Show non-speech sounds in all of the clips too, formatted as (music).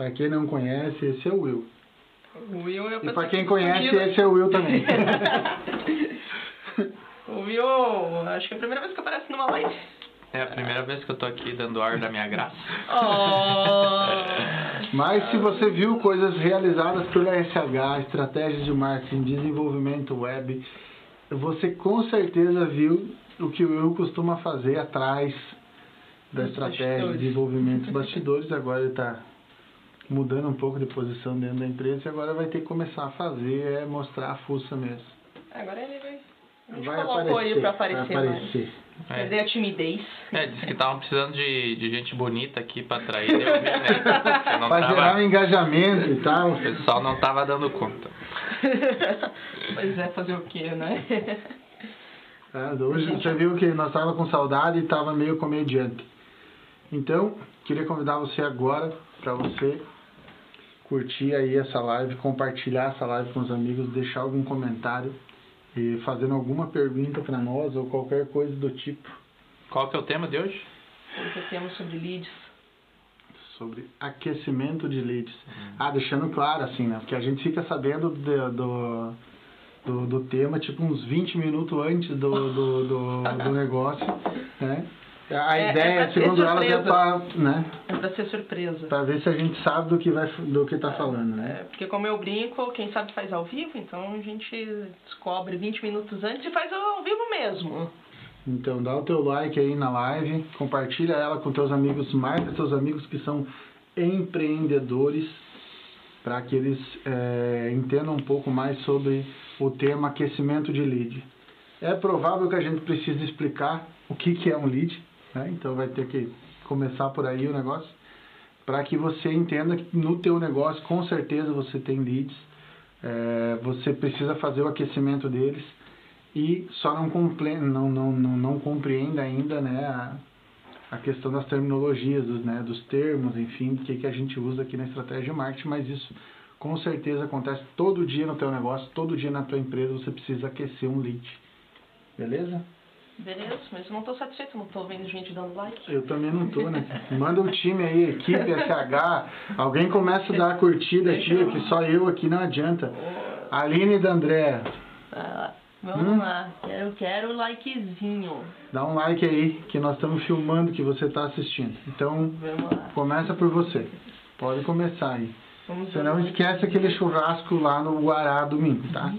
Para quem não conhece, esse é o Will. O Will é E para quem que conhece, esse é o Will também. (laughs) O Will, acho que é a primeira vez que aparece numa live. É a primeira vez que eu tô aqui dando ar da minha graça. (laughs) Oh. Mas se você viu coisas realizadas pela SH, estratégias de marketing, desenvolvimento web, você com certeza viu o que o Will costuma fazer atrás da estratégia bastidores. desenvolvimento dos bastidores. Agora ele está mudando um pouco de posição dentro da empresa e agora vai ter que começar a fazer, é mostrar a fuça mesmo. Agora ele vai. A gente Vai colocou aparecer, ele pra aparecer, vai mais. aparecer. É, Perder a timidez. é disse que estavam precisando de, de gente bonita aqui pra atrair. Né? (laughs) Não Para gerar um tava, engajamento e tal. o pessoal não tava dando conta. (laughs) pois é, fazer o quê, né? (laughs) É, hoje você viu que nós estávamos com saudade e estava meio comediante. Então, queria convidar você agora para você curtir aí essa live, compartilhar essa live com os amigos, deixar algum comentário e fazendo alguma pergunta para nós ou qualquer coisa do tipo Qual que é o tema de hoje? Porque temos sobre leads. sobre aquecimento de leads. Ah, deixando claro assim, né? Porque a gente fica sabendo de- do, do, do tema tipo uns 20 minutos antes do, do, do, do (laughs) negócio, né? A É- é ideia, ser segundo elas, é para né, É pra ser surpresa. pra ver se a gente sabe do que, vai, do que tá falando, né? É, porque como eu brinco, quem sabe faz ao vivo, então a gente descobre 20 minutos antes e faz ao vivo mesmo. Então dá o teu like aí na live, compartilha ela com teus amigos, marca teus amigos que são empreendedores, para que eles é, entendam um pouco mais sobre o tema aquecimento de lead. É provável que a gente precise explicar o que, que é um lead, né? então vai ter que começar por aí o negócio, para que você entenda que no teu negócio com certeza você tem leads, é, você precisa fazer o aquecimento deles e só não, comple- não, não, não, não compreende ainda né, a, a questão das terminologias, dos, né, dos termos, enfim, que, que a gente usa aqui na estratégia de marketing, mas isso com certeza acontece todo dia no teu negócio, todo dia na tua empresa você precisa aquecer um lead. Beleza? Beleza, mas eu não tô satisfeito, não tô vendo gente dando like. Eu também não tô, né? Manda um time aí, equipe SH, alguém começa a dar a curtida aqui, que só eu aqui não adianta. Aline da André, Ah, vamos Hum? lá, quero, quero likezinho. dá um like aí, que nós estamos filmando que você está assistindo. Então, começa por você. Pode começar aí. Vamos Você não o esquece aquele churrasco lá no Guará domingo, tá?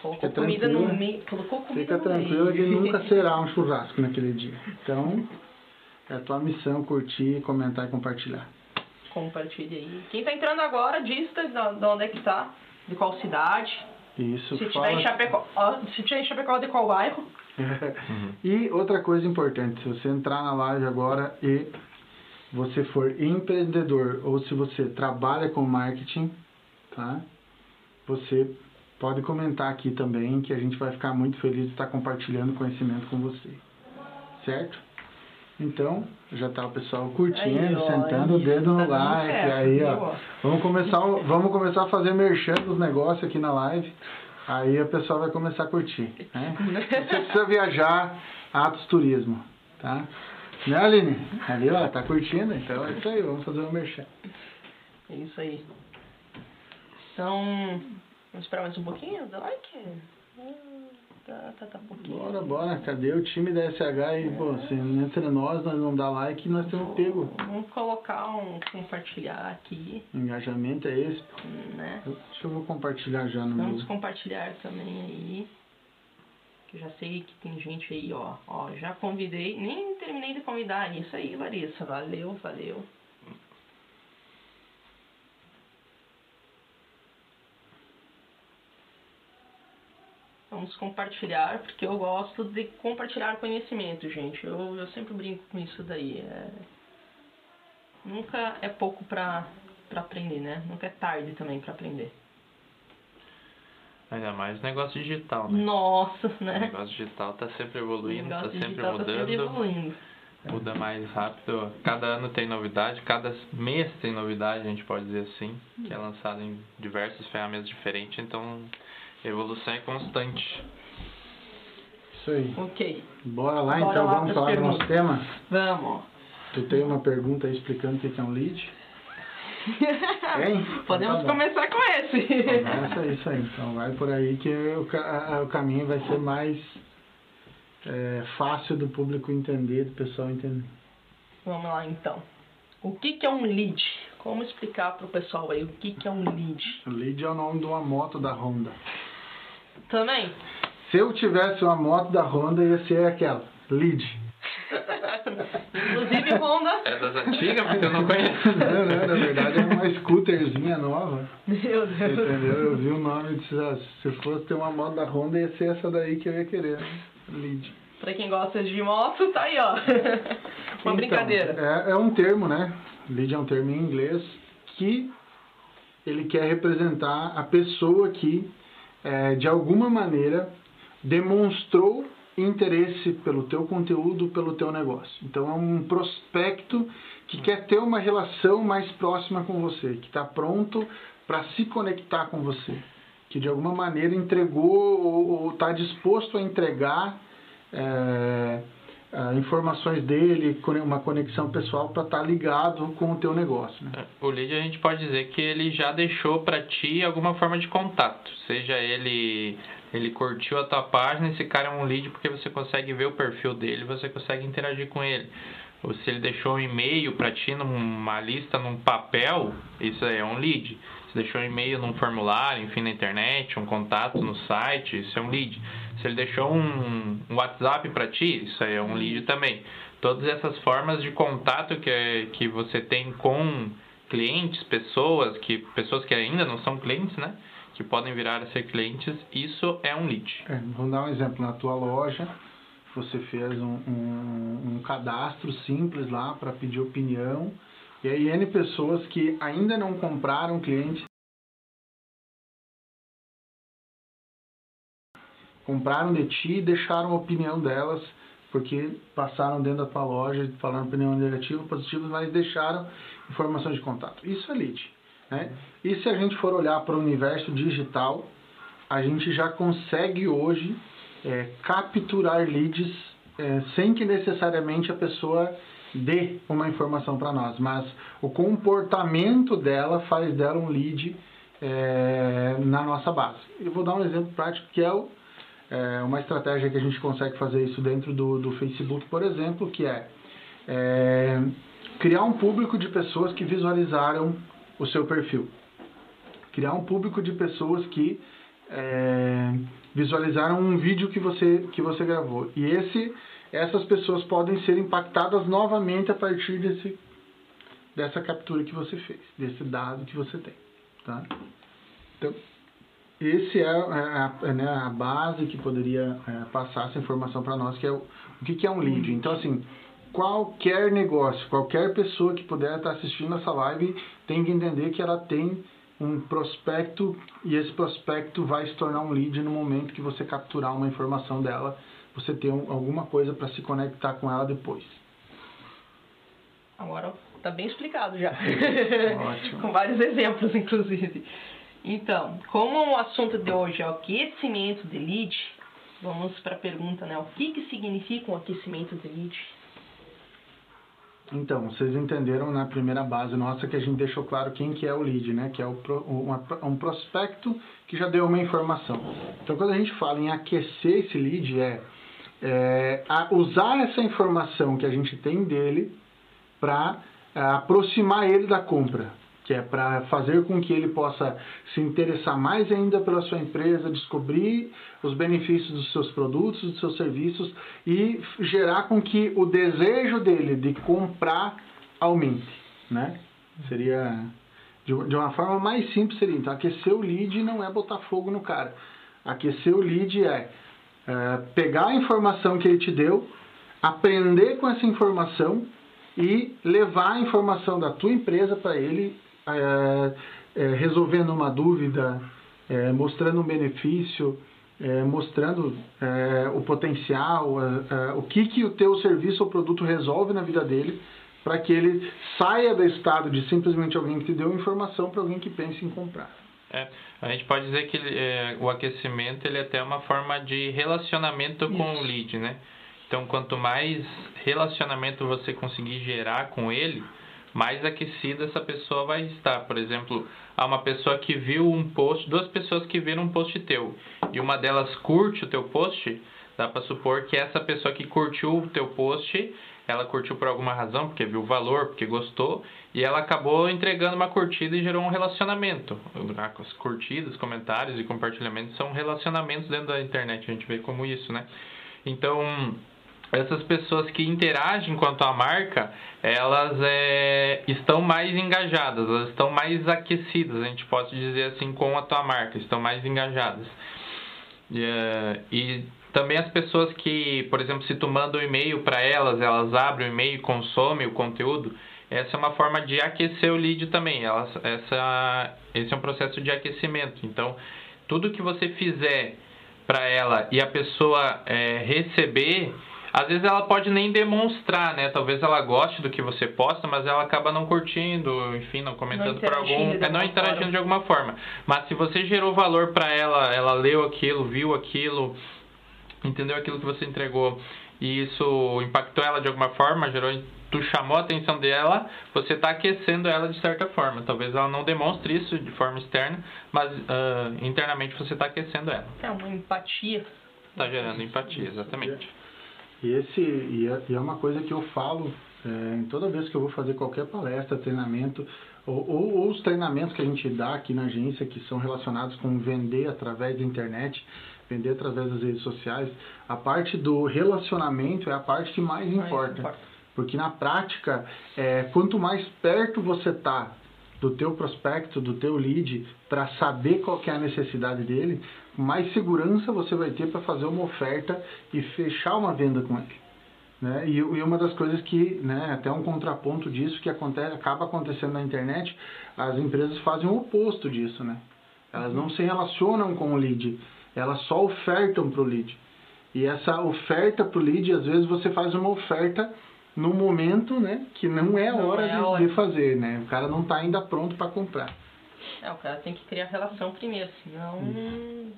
Colocou Fica comida no meio. Colocou comida Fica tranquila que nunca (laughs) será um churrasco naquele dia. Então, é a tua missão curtir, comentar e compartilhar. Compartilha aí. Quem tá entrando agora, diz de de onde é que tá, de qual cidade. Isso, Se tiver fala. em Chapecó, se tiver em Chapecó, de qual bairro. (laughs) e outra coisa importante, se você entrar na live agora e você for empreendedor ou se você trabalha com marketing, tá? Você pode comentar aqui também que a gente vai ficar muito feliz de estar compartilhando conhecimento com você. Certo? Então, já tá o pessoal curtindo, Aí, ó, sentando o dedo no tá like, aí, ó. Vamos começar, o- vamos começar a fazer merchan dos negócios aqui na live. Aí a pessoa vai começar a curtir. Né? Você precisa viajar, Atos Turismo, tá? Né, Aline? Ali, ó, tá curtindo? Então é isso aí, vamos fazer um merchan. É isso aí. Então, vamos esperar mais um pouquinho? Dá like? Hum, Tá, tá, tá pouquinho. Bora, bora. Cadê o time da SH aí? Pô, se entre nós, nós não dá like, nós temos pego. Vamos colocar um compartilhar aqui, Engajamento é esse. né? Deixa eu vou compartilhar já no Vamos meu. compartilhar também aí. Que eu já sei que tem gente aí, ó. Ó, já convidei, nem terminei de convidar. Isso aí, Larissa. Valeu, valeu. Vamos compartilhar, porque eu gosto de compartilhar conhecimento, gente. Eu, eu sempre brinco com isso daí. É... Nunca é pouco pra, pra aprender, né? Nunca é tarde também pra aprender. Ainda mais negócio digital, né? Nossa, O né? negócio digital tá sempre evoluindo, tá negócio sempre digital tá sempre mudando, evoluindo. muda mais rápido. Cada ano tem novidade, cada mês tem novidade, a gente pode dizer assim, que é lançado em diversas ferramentas diferentes, então evolução é constante. Isso aí. Ok, Bora lá Bora então, lá vamos falar do nosso tema? vamos. Tu tem uma pergunta aí explicando o que é um lead? (laughs) Hein? Podemos Então tá começar com esse. Começa isso aí. Então vai por aí que o, o caminho vai ser mais é, fácil do público entender, do pessoal entender. Vamos lá então. O que, que é um lead? Como explicar pro pessoal aí o que, que é um lead? O lead é o nome de uma moto da Honda. Também? Se eu tivesse uma moto da Honda, ia ser aquela. Lead. (laughs) Inclusive Honda. É das antigas, porque eu não conheço. Não, não, na verdade é uma scooterzinha nova. Meu Deus. Entendeu? Eu vi o nome e disse, ah, se fosse ter uma moto da Honda, ia ser essa daí que eu ia querer. né? Lead. Pra quem gosta de moto, tá aí, ó. Uma Então, brincadeira. É, é um termo, né? Lead é um termo em inglês que ele quer representar a pessoa que, é, de alguma maneira, demonstrou interesse pelo teu conteúdo, pelo teu negócio. Então é um prospecto que quer ter uma relação mais próxima com você, que está pronto para se conectar com você, que de alguma maneira entregou ou está disposto a entregar é, ah, informações dele, uma conexão pessoal para estar ligado com o teu negócio. Né? O lead a gente pode dizer que ele já deixou para ti alguma forma de contato. Seja ele ele curtiu a tua página, esse cara é um lead porque você consegue ver o perfil dele, você consegue interagir com ele. Ou se ele deixou um e-mail para ti numa lista num papel, isso aí é um lead. Se deixou um e-mail num formulário, enfim, na internet, um contato no site, isso é um lead. Se ele deixou um, WhatsApp para ti, isso aí é um lead também. Todas essas formas de contato que, que você tem com clientes, pessoas que pessoas que ainda não são clientes, né? Que podem virar a ser clientes, isso é um lead. É, vamos dar um exemplo. Na tua loja, você fez um, um- um cadastro simples lá para pedir opinião. E aí N pessoas que ainda não compraram cliente compraram de ti e deixaram a opinião delas porque passaram dentro da tua loja falaram opinião negativa, positiva, mas deixaram informação de contato. Isso é lead. Né? E se a gente for olhar para o universo digital, a gente já consegue hoje é, capturar leads é, sem que necessariamente a pessoa dê uma informação para nós, mas o comportamento dela faz dela um lead é, na nossa base. Eu vou dar um exemplo prático que é, o, é, uma estratégia que a gente consegue fazer isso dentro do, do Facebook, por exemplo, que é, é criar um público de pessoas que visualizaram o seu perfil. Criar um público de pessoas que é, visualizaram um vídeo que você, que você gravou. E esse, essas pessoas podem ser impactadas novamente a partir desse, dessa captura que você fez, desse dado que você tem. Tá? Então, esse é a, a, né, a base que poderia é, passar essa informação para nós, que é o, o que, que é um lead. Então, assim, qualquer negócio, qualquer pessoa que puder estar assistindo essa live tem que entender que ela tem um prospecto e esse prospecto vai se tornar um lead no momento que você capturar uma informação dela, você ter um, alguma coisa para se conectar com ela depois. Agora tá bem explicado já. (laughs) Ótimo. Com vários exemplos, inclusive. Então, como o assunto de hoje é o aquecimento de lead, vamos para a pergunta, né? O que, que significa um aquecimento de lead? Então, vocês entenderam na primeira base nossa que a gente deixou claro quem que é o lead, né? Que é o uma, um prospecto que já deu uma informação. Então, quando a gente fala em aquecer esse lead, é, é usar essa informação que a gente tem dele para aproximar ele da compra, que é para fazer com que ele possa se interessar mais ainda pela sua empresa, descobrir os benefícios dos seus produtos, dos seus serviços e gerar com que o desejo dele de comprar aumente, né? Seria de uma forma mais simples seria então aquecer o lead não é botar fogo no cara. Aquecer o lead é, é pegar a informação que ele te deu, aprender com essa informação e levar a informação da tua empresa para ele, é, é, resolvendo uma dúvida, é, mostrando um benefício, é, mostrando é, o potencial, o que, que o teu serviço ou produto resolve na vida dele, para que ele saia do estado de simplesmente alguém que te deu informação para alguém que pensa em comprar. É, a gente pode dizer que é, o aquecimento ele é até uma forma de relacionamento com o lead, né? Então, quanto mais relacionamento você conseguir gerar com ele, mais aquecida essa pessoa vai estar. Por exemplo, há uma pessoa que viu um post, duas pessoas que viram um post teu, e uma delas curte o teu post, dá para supor que essa pessoa que curtiu o teu post, ela curtiu por alguma razão, porque viu o valor, porque gostou, e ela acabou entregando uma curtida e gerou um relacionamento. As curtidas, comentários e compartilhamentos são relacionamentos dentro da internet, a gente vê como isso, né? Então, essas pessoas que interagem a tua marca, elas é, estão mais engajadas, elas estão mais aquecidas, a gente pode dizer assim, com a tua marca, estão mais engajadas. E, uh, e também as pessoas que, por exemplo, se tu manda um e-mail para elas, elas abrem o e-mail e consomem o conteúdo, essa é uma forma de aquecer o lead também. Elas, essa, esse é um processo de aquecimento. Então, tudo que você fizer para ela e a pessoa é, receber, às vezes ela pode nem demonstrar, né? Talvez ela goste do que você posta, mas ela acaba não curtindo, enfim, não comentando por algum, é não interagindo forma. de alguma forma. Mas se você gerou valor para ela, ela leu aquilo, viu aquilo, entendeu aquilo que você entregou e isso impactou ela de alguma forma, gerou tu chamou a atenção dela, você está aquecendo ela de certa forma. Talvez ela não demonstre isso de forma externa, mas uh, internamente você está aquecendo ela. É uma empatia. Está gerando empatia, exatamente. E, esse, e é, e é uma coisa que eu falo é, toda vez que eu vou fazer qualquer palestra, treinamento, ou, ou, ou, os treinamentos que a gente dá aqui na agência que são relacionados com vender através da internet, vender através das redes sociais, a parte do relacionamento é a parte que mais, mais importa. importa. Porque na prática, é, quanto mais perto você está do teu prospecto, do teu lead, para saber qual é a necessidade dele, mais segurança você vai ter para fazer uma oferta e fechar uma venda com ele. Né? E, e, uma das coisas que, né, até um contraponto disso que acontece, acaba acontecendo na internet, as empresas fazem o oposto disso, né? Elas não se relacionam com o lead elas só ofertam para o lead. E essa oferta para o lead, às vezes você faz uma oferta no momento né, que não é a hora, é a hora. De, fazer, né? O cara não está ainda pronto para comprar. É, o cara tem que criar relação primeiro, senão hum.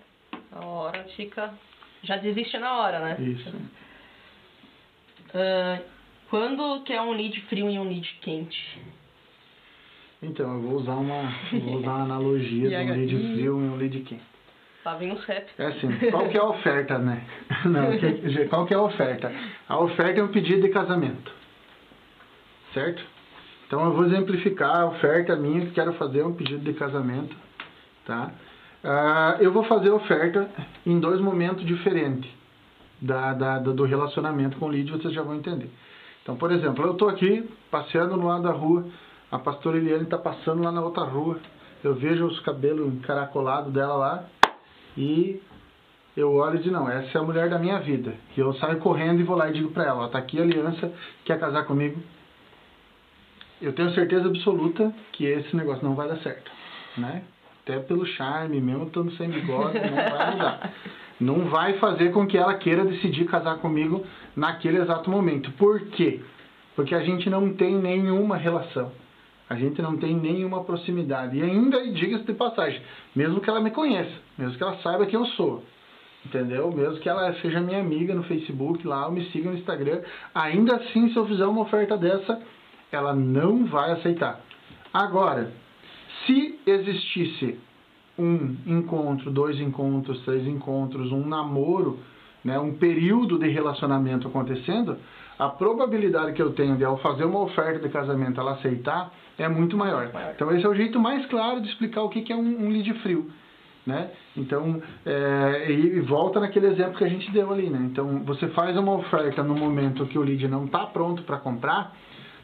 a hora fica... Já desiste na hora, né? Isso. Uh, quando que é um lead frio e um lead quente? Então, eu vou usar uma, vou usar uma analogia (laughs) de um lead frio e um lead quente. Lá vem os rap. É assim, qual que é a oferta, né? (laughs) Não, que, qual que é a oferta? A oferta é um pedido de casamento. Certo? Então eu vou exemplificar a oferta minha que quero fazer um pedido de casamento, tá? Uh, eu vou fazer oferta em dois momentos diferentes da, da, do relacionamento com o lead, vocês já vão entender. Então, por exemplo, eu estou aqui passeando no lado da rua, a pastora Eliane está passando lá na outra rua, eu vejo os cabelos encaracolados dela lá, e eu olho e digo, não, essa é a mulher da minha vida. E eu saio correndo e vou lá e digo para ela, ó, tá aqui a aliança, quer casar comigo? Eu tenho certeza absoluta que esse negócio não vai dar certo, né? Até pelo charme, mesmo estando sem bigode, não vai mudar. (laughs) Não vai fazer com que ela queira decidir casar comigo naquele exato momento. Por quê? Porque a gente não tem nenhuma relação. A gente não tem nenhuma proximidade. E ainda, diga-se de passagem, mesmo que ela me conheça, mesmo que ela saiba quem eu sou, entendeu? Mesmo que ela seja minha amiga no Facebook, lá, ou me siga no Instagram, ainda assim, se eu fizer uma oferta dessa, ela não vai aceitar. Agora, se existisse um encontro, dois encontros, três encontros, um namoro, né, um período de relacionamento acontecendo, a probabilidade que eu tenho de, ao fazer uma oferta de casamento, ela aceitar, é muito maior. Então esse é o jeito mais claro de explicar o que é um, um lead frio. Né? Então, é, e volta naquele exemplo que a gente deu ali, né? Então, você faz uma oferta no momento que o lead não está pronto para comprar,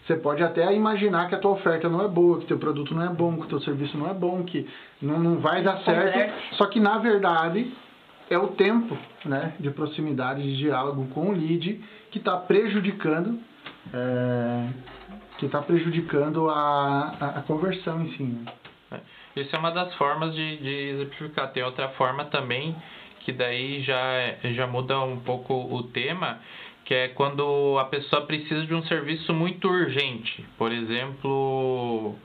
você pode até imaginar que a tua oferta não é boa, que teu produto não é bom, que o teu serviço não é bom, que não, não vai dar certo. Só que na verdade é o tempo, né, de proximidade, de diálogo com o lead que está prejudicando é, que está prejudicando a, a, a, conversão em si. Né? É. Isso é uma das formas de, de exemplificar. Tem outra forma também, que daí já, já muda um pouco o tema, que é quando a pessoa precisa de um serviço muito urgente. Por exemplo,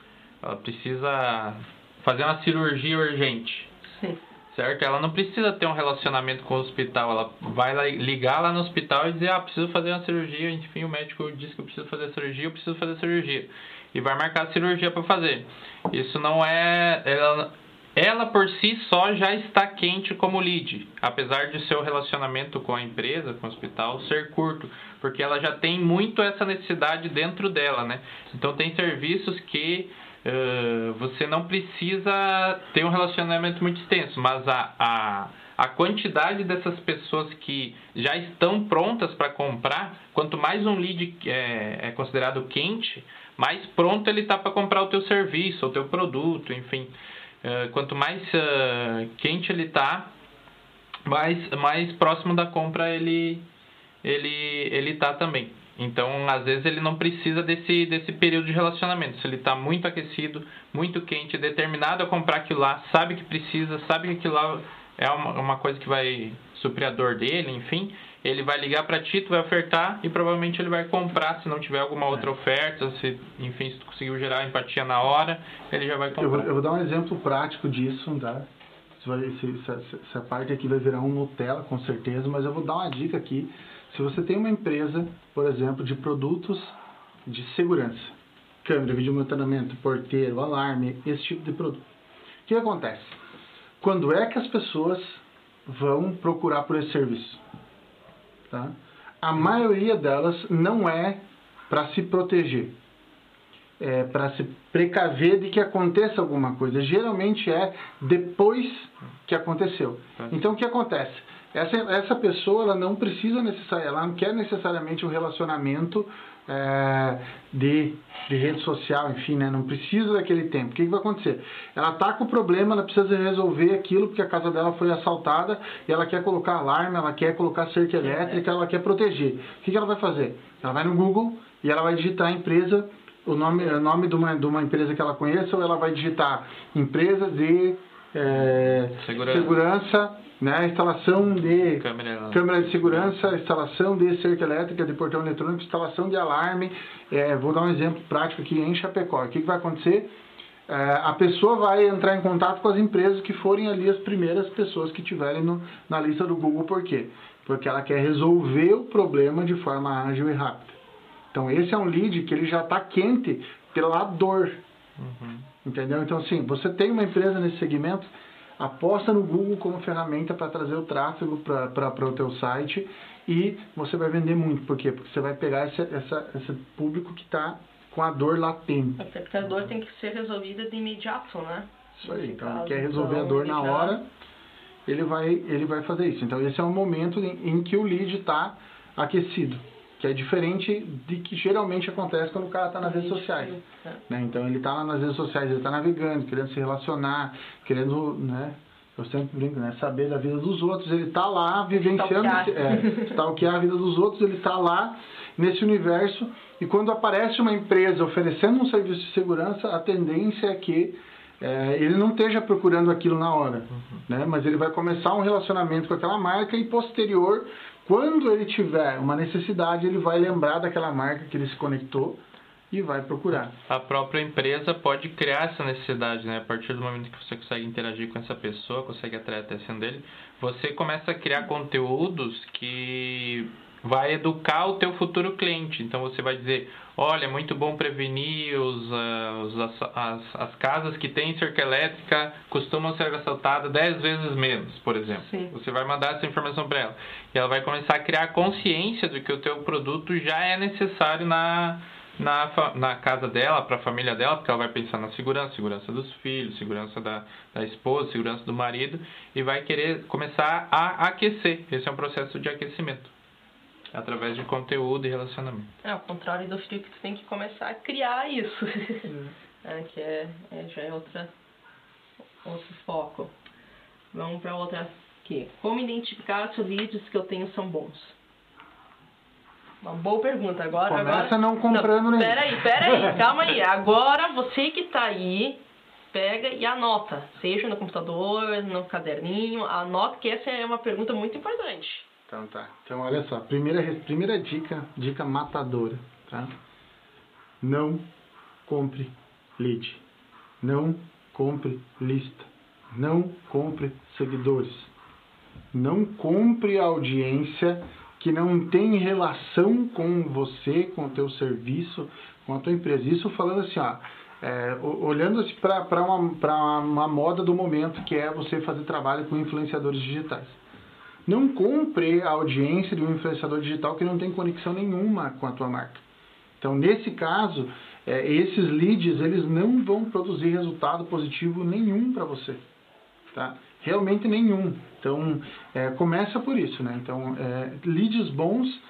ela precisa fazer uma cirurgia urgente. Sim certo? Ela não precisa ter um relacionamento com o hospital, ela vai ligar lá no hospital e dizer, ah, preciso fazer uma cirurgia, enfim, o médico disse que eu preciso fazer a cirurgia, eu preciso fazer a cirurgia. e vai marcar a cirurgia para fazer. Isso não é. Ela, ela por si só já está quente como lead, apesar de seu relacionamento com a empresa, com o hospital, ser curto, porque ela já tem muito essa necessidade dentro dela, né? Então tem serviços que uh, você não precisa ter um relacionamento muito extenso, mas a, a, a quantidade dessas pessoas que já estão prontas para comprar, quanto mais um lead é, é considerado quente, mais pronto ele está para comprar o teu serviço, o teu produto, enfim. Uh, quanto mais uh, quente ele está, mais, mais próximo da compra ele ele ele tá também. Então, às vezes ele não precisa desse desse período de relacionamento. Se ele está muito aquecido, muito quente, determinado a comprar aquilo lá, sabe que precisa, sabe que aquilo lá é uma, uma coisa que vai suprir a dor dele, enfim, ele vai ligar para ti, tu vai ofertar e provavelmente ele vai comprar se não tiver alguma outra é. oferta, se, enfim, se tu conseguiu gerar empatia na hora, ele já vai comprar. Eu vou, eu vou dar um exemplo prático disso, tá? Essa parte aqui vai virar um Nutella, com certeza, mas eu vou dar uma dica aqui. Se você tem uma empresa, por exemplo, de produtos de segurança, câmera, vídeo monitoramento, porteiro, alarme, esse tipo de produto, o que acontece? Quando é que as pessoas vão procurar por esse serviço? Tá? A maioria delas não é para se proteger, é para se precaver de que aconteça alguma coisa. Geralmente é depois que aconteceu. Tá. Então o que acontece? Essa, essa pessoa ela não precisa necessariamente, ela não quer necessariamente um relacionamento é, de, de rede social, enfim, né? não precisa daquele tempo. O que, que vai acontecer? Ela está com o problema, ela precisa resolver aquilo porque a casa dela foi assaltada e ela quer colocar alarme, ela quer colocar cerca elétrica, ela quer proteger. O que, que ela vai fazer? Ela vai no Google e ela vai digitar a empresa, o nome, o nome de, uma, de uma empresa que ela conheça, ou ela vai digitar empresa de é, segurança. segurança né, instalação de câmera. câmera de segurança, instalação de cerca elétrica, de portão eletrônico, instalação de alarme. É, vou dar um exemplo prático aqui em Chapecó. O que, que vai acontecer? É, a pessoa vai entrar em contato com as empresas que forem ali as primeiras pessoas que tiverem no, na lista do Google. Por quê? Porque ela quer resolver o problema de forma ágil e rápida. Então, esse é um lead que ele já está quente pela dor. Uhum. Entendeu? Então, assim, você tem uma empresa nesse segmento, aposta no Google como ferramenta para trazer o tráfego para o teu site e você vai vender muito. Por quê? Porque você vai pegar esse, essa, esse público que está com a dor latente. Até porque a dor tem que ser resolvida de imediato, né? Isso aí. Então, ele quer resolver então, a dor na hora, ele vai, ele vai fazer isso. Então, esse é o momento em, em que o lead está aquecido que é diferente de que geralmente acontece quando o cara está nas redes sociais. É. Né? Então ele está lá nas redes sociais, ele está navegando, querendo se relacionar, querendo, né? Eu sempre brinco, né? Saber da vida dos outros, ele está lá vivenciando, é, stalkear a vida dos outros, ele está lá nesse universo e quando aparece uma empresa oferecendo um serviço de segurança, a tendência é que é, ele não esteja procurando aquilo na hora, uhum. né? mas ele vai começar um relacionamento com aquela marca e posterior quando ele tiver uma necessidade, ele vai lembrar daquela marca que ele se conectou e vai procurar. A própria empresa pode criar essa necessidade, né? A partir do momento que você consegue interagir com essa pessoa, consegue atrair a atenção dele, você começa a criar conteúdos que vai educar o teu futuro cliente. Então você vai dizer, olha, é muito bom prevenir os, uh, os as, as, as, casas que têm cerca elétrica costumam ser assaltadas 10 vezes menos, por exemplo. Sim. Você vai mandar essa informação para ela. E ela vai começar a criar consciência de que o teu produto já é necessário na, na, na casa dela, para a família dela, porque ela vai pensar na segurança, segurança dos filhos, segurança da, da esposa, segurança do marido, e vai querer começar a aquecer. Esse é um processo de aquecimento através de conteúdo e relacionamento. É, ao contrário do frio que tu tem que começar a criar isso. (laughs) é, que é, é, já é outra, outro foco. Vamos para outra aqui. Como identificar se os leads que eu tenho são bons? Uma boa pergunta. Agora, Começa agora... não comprando não, Pera aí, pera aí, (laughs) calma aí. Agora você que está aí, pega e anota. Seja no computador, no caderninho, anota que essa é uma pergunta muito importante. Então tá. Então olha só, primeira, primeira dica, dica matadora, tá? Não compre lead. Não compre lista. Não compre seguidores. Não compre audiência que não tem relação com você, com o teu serviço, com a tua empresa. Isso falando assim, ó, é, olhando assim para uma, uma moda do momento, que é você fazer trabalho com influenciadores digitais. Não compre a audiência de um influenciador digital que não tem conexão nenhuma com a tua marca. Então, nesse caso, é, esses leads eles não vão produzir resultado positivo nenhum para você, tá? Realmente nenhum. Então, é, começa por isso, né? Então, é, leads bons,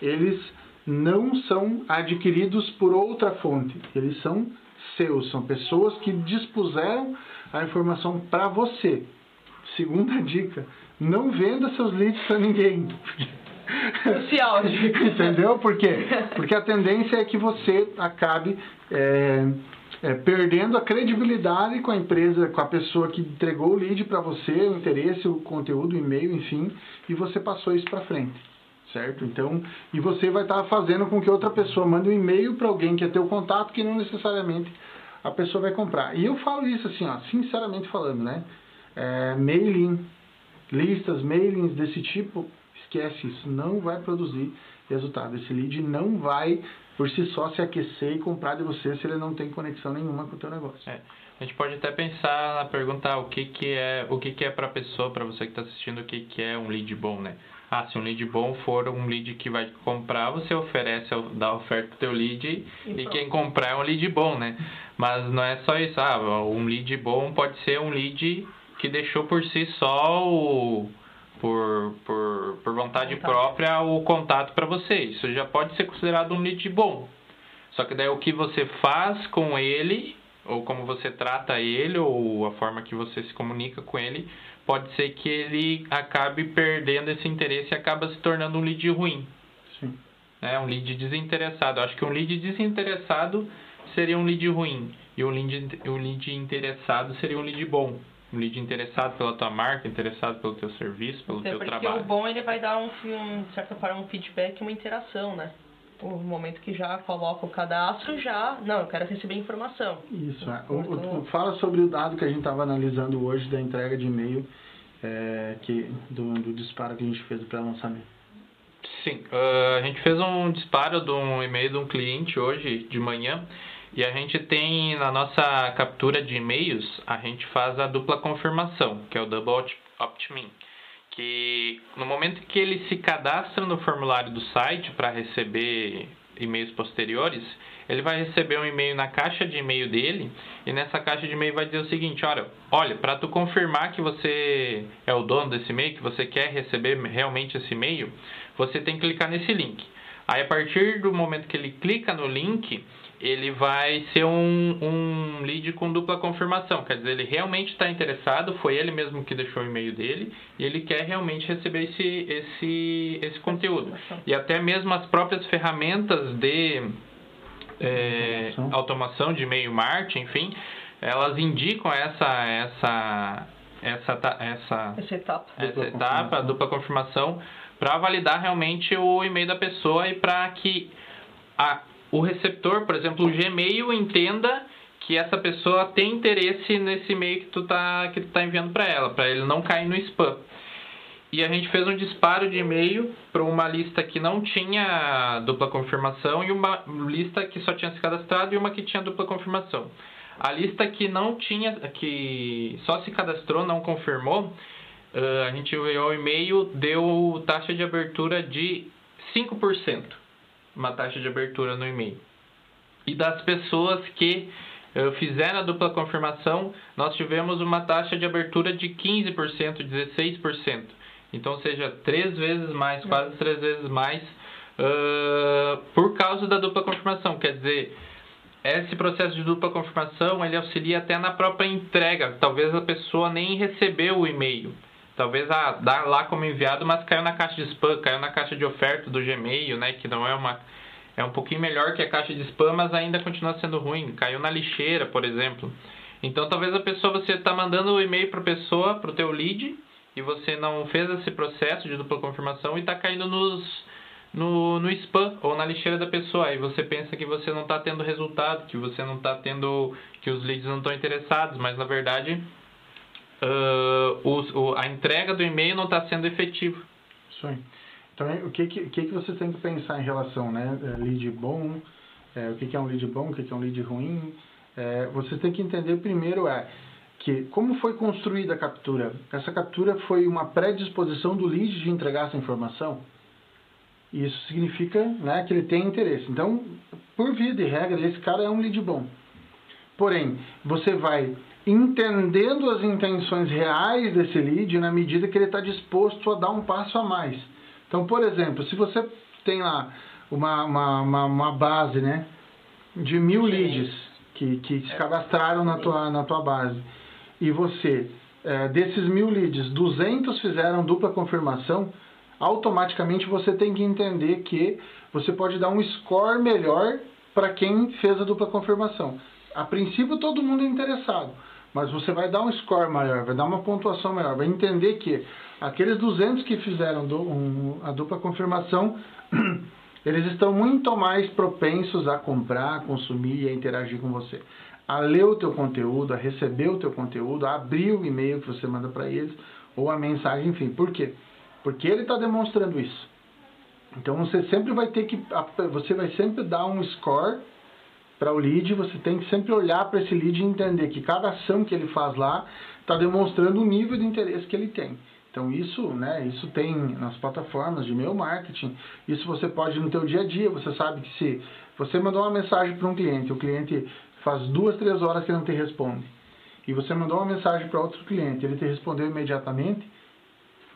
eles não são adquiridos por outra fonte, eles são seus, são pessoas que dispuseram a informação para você. Segunda (laughs) dica, não venda seus leads para ninguém. Social. Entendeu? Por quê? Porque a tendência é que você acabe é, é, perdendo a credibilidade com a empresa, com a pessoa que entregou o lead para você, o interesse, o conteúdo, o e-mail, enfim, e você passou isso para frente. Certo? Então, e você vai estar tá fazendo com que outra pessoa mande um e-mail para alguém que é teu contato, que não necessariamente a pessoa vai comprar. E eu falo isso assim, ó, sinceramente falando, né? É, mailing, listas, mailings desse tipo, esquece isso, não vai produzir resultado. Esse lead não vai por si só se aquecer e comprar de você se ele não tem conexão nenhuma com o teu negócio. É. A gente pode até pensar na pergunta o que, que é o que, que é para a pessoa, para você que está assistindo, o que, que é um lead bom, né? Ah, se um lead bom for um lead que vai comprar, você oferece, dá oferta pro teu lead e, e quem comprar é um lead bom, né? Mas não é só isso. Ah, um lead bom pode ser um lead que deixou por si só o por, por, por vontade contato. própria o contato para você. Isso já pode ser considerado um lead bom. Só que daí o que você faz com ele, ou como você trata ele, ou a forma que você se comunica com ele, pode ser que ele acabe perdendo esse interesse e acaba se tornando um lead ruim. Sim. É um lead desinteressado. Eu acho que um lead desinteressado seria um lead ruim. E um lead, um lead interessado seria um lead bom um lead interessado pela tua marca, interessado pelo teu serviço, pelo Até teu porque trabalho. Porque o bom ele vai dar um, um, de certa forma um feedback, uma interação, né? O momento que já coloca o cadastro, já, não, eu quero receber informação. Isso, é. o, o, fala sobre o dado que a gente estava analisando hoje da entrega de e-mail é, que, do, do disparo que a gente fez para lançamento. Sim, uh, a gente fez um disparo de um e-mail de um cliente hoje de manhã e a gente tem na nossa captura de e-mails, a gente faz a dupla confirmação, que é o double opt-in. Que no momento que ele se cadastra no formulário do site para receber e-mails posteriores, ele vai receber um e-mail na caixa de e-mail dele e nessa caixa de e-mail vai dizer o seguinte, olha, olha, para tu confirmar que você é o dono desse e-mail, que você quer receber realmente esse e-mail, você tem que clicar nesse link. Aí a partir do momento que ele clica no link, ele vai ser um, um lead com dupla confirmação. Quer dizer, ele realmente está interessado, foi ele mesmo que deixou o e-mail dele, e ele quer realmente receber esse, esse, esse conteúdo. E até mesmo as próprias ferramentas de é, automação. automação de e-mail marketing, enfim, elas indicam essa, essa, essa, essa, essa etapa, essa dupla etapa confirmação. dupla confirmação, para validar realmente o e-mail da pessoa e para que a o receptor, por exemplo, o Gmail entenda que essa pessoa tem interesse nesse e-mail que tu tá, que tu tá enviando para ela, para ele não cair no spam. E a gente fez um disparo de e-mail para uma lista que não tinha dupla confirmação e uma lista que só tinha se cadastrado e uma que tinha dupla confirmação. A lista que não tinha, que só se cadastrou, não confirmou, a gente enviou o e-mail, deu taxa de abertura de 5% uma taxa de abertura no e-mail. E das pessoas que uh, fizeram a dupla confirmação, nós tivemos uma taxa de abertura de 15%, 16%. Então, seja, três vezes mais, quase três vezes mais, uh, por causa da dupla confirmação. Quer dizer, esse processo de dupla confirmação, ele auxilia até na própria entrega. Talvez a pessoa nem recebeu o e-mail. Talvez ah, dá lá como enviado, mas caiu na caixa de spam, caiu na caixa de oferta do Gmail, né? Que não é uma. É um pouquinho melhor que a caixa de spam, mas ainda continua sendo ruim. Caiu na lixeira, por exemplo. Então talvez a pessoa, você está mandando o e-mail para a pessoa, para o teu lead, e você não fez esse processo de dupla confirmação e está caindo nos, no, no spam ou na lixeira da pessoa. Aí você pensa que você não está tendo resultado, que você não está tendo. que os leads não estão interessados, mas na verdade uh, o, a entrega do e-mail não está sendo efetiva. Isso aí. Então, o que, que, que você tem que pensar em relação, né? É, lead bom, é, o que, que é um lead bom, o que, que é um lead ruim. É, você tem que entender primeiro é que como foi construída a captura. Essa captura foi uma predisposição do lead de entregar essa informação. Isso significa né, que ele tem interesse. Então, por via de regra, esse cara é um lead bom. Porém, você vai entendendo as intenções reais desse lead na medida que ele está disposto a dar um passo a mais. Então, por exemplo, se você tem lá uma, uma, uma, uma base né, de mil leads que, que se cadastraram na tua, na tua base e você, é, desses mil leads, 200 fizeram dupla confirmação, automaticamente você tem que entender que você pode dar um score melhor para quem fez a dupla confirmação. A princípio todo mundo é interessado, mas você vai dar um score maior, vai dar uma pontuação maior, vai entender que aqueles 200 que fizeram do, um, a dupla confirmação, (clears throat) eles estão muito mais propensos a comprar, a consumir e a interagir com você. A ler o teu conteúdo, a receber o teu conteúdo, a abrir o e-mail que você manda para eles, ou a mensagem, enfim. Por quê? Porque ele está demonstrando isso. Então você sempre vai ter que. Você vai sempre dar um score para o lead, você tem que sempre olhar para esse lead e entender que cada ação que ele faz lá está demonstrando o nível de interesse que ele tem. Então isso, né, isso tem nas plataformas de e-mail marketing. Isso você pode no teu dia a dia. Você sabe que se você mandou uma mensagem para um cliente, o cliente faz duas, três horas que não te responde, e você mandou uma mensagem para outro cliente, ele te respondeu imediatamente,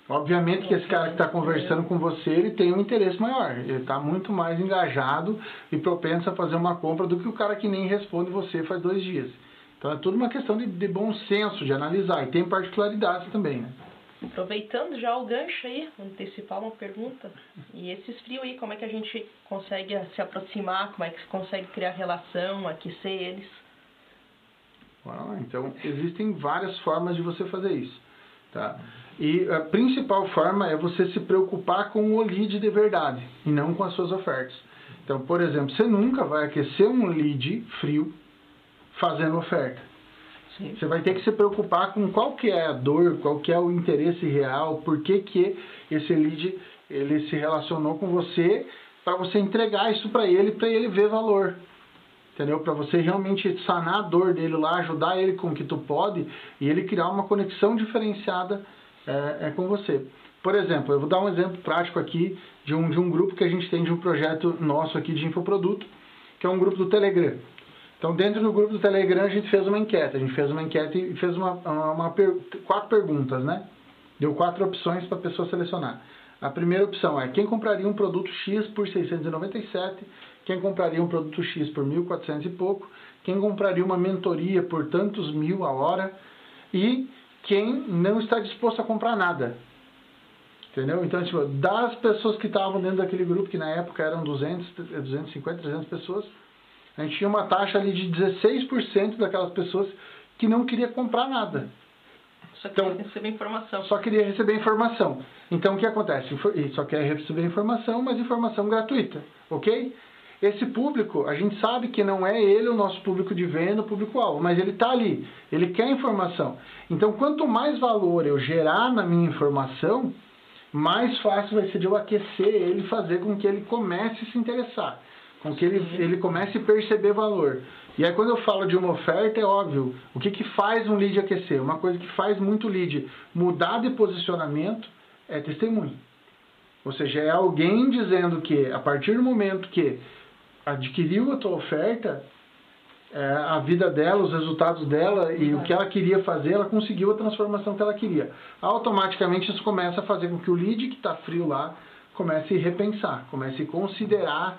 Obviamente que esse cara que está conversando com você, ele tem um interesse maior. Ele está muito mais engajado e propenso a fazer uma compra do que o cara que nem responde você faz dois dias. Então é tudo uma questão de, de bom senso, de analisar. E tem particularidades também, né? Aproveitando já o gancho aí, antecipar uma pergunta. E esses frios aí, como é que a gente consegue se aproximar? Como é que se consegue criar relação, aquecer eles? Ah, então, existem várias formas de você fazer isso. Tá? E a principal forma é você se preocupar com o lead de verdade e não com as suas ofertas. Então, por exemplo, você nunca vai aquecer um lead frio fazendo oferta. Sim. Você vai ter que se preocupar com qual que é a dor, qual que é o interesse real, por que, que esse lead ele se relacionou com você, para você entregar isso para ele, para ele ver valor. Entendeu? Para você realmente sanar a dor dele lá, ajudar ele com o que tu pode e ele criar uma conexão diferenciada é, é com você. Por exemplo, eu vou dar um exemplo prático aqui de um, de um grupo que a gente tem de um projeto nosso aqui de infoproduto, que é um grupo do Telegram. Então, dentro do grupo do Telegram, a gente fez uma enquete. A gente fez uma enquete e fez uma, uma, uma quatro perguntas, né? Deu quatro opções para a pessoa selecionar. A primeira opção é quem compraria um produto X por 697, quem compraria um produto X por 1.400 e pouco, quem compraria uma mentoria por tantos mil a hora e quem não está disposto a comprar nada. Entendeu? Então, tipo, das pessoas que estavam dentro daquele grupo, que na época eram 200, 250, 300 pessoas, a gente tinha uma taxa ali de 16% daquelas pessoas que não queria comprar nada. Só queria então, receber informação. Só queria receber informação. Então, o que acontece? Só quer receber informação, mas informação gratuita, ok? Esse público, a gente sabe que não é ele o nosso público de venda, o público-alvo, mas ele está ali, ele quer informação. Então, quanto mais valor eu gerar na minha informação, mais fácil vai ser de eu aquecer ele fazer com que ele comece a se interessar, com que ele, ele comece a perceber valor. E aí, quando eu falo de uma oferta, é óbvio, o que, que faz um lead aquecer? Uma coisa que faz muito lead mudar de posicionamento é testemunho. Ou seja, é alguém dizendo que a partir do momento que adquiriu a tua oferta, é, a vida dela, os resultados dela e o que ela queria fazer, ela conseguiu a transformação que ela queria. Automaticamente isso começa a fazer com que o lead que está frio lá comece a repensar, comece a considerar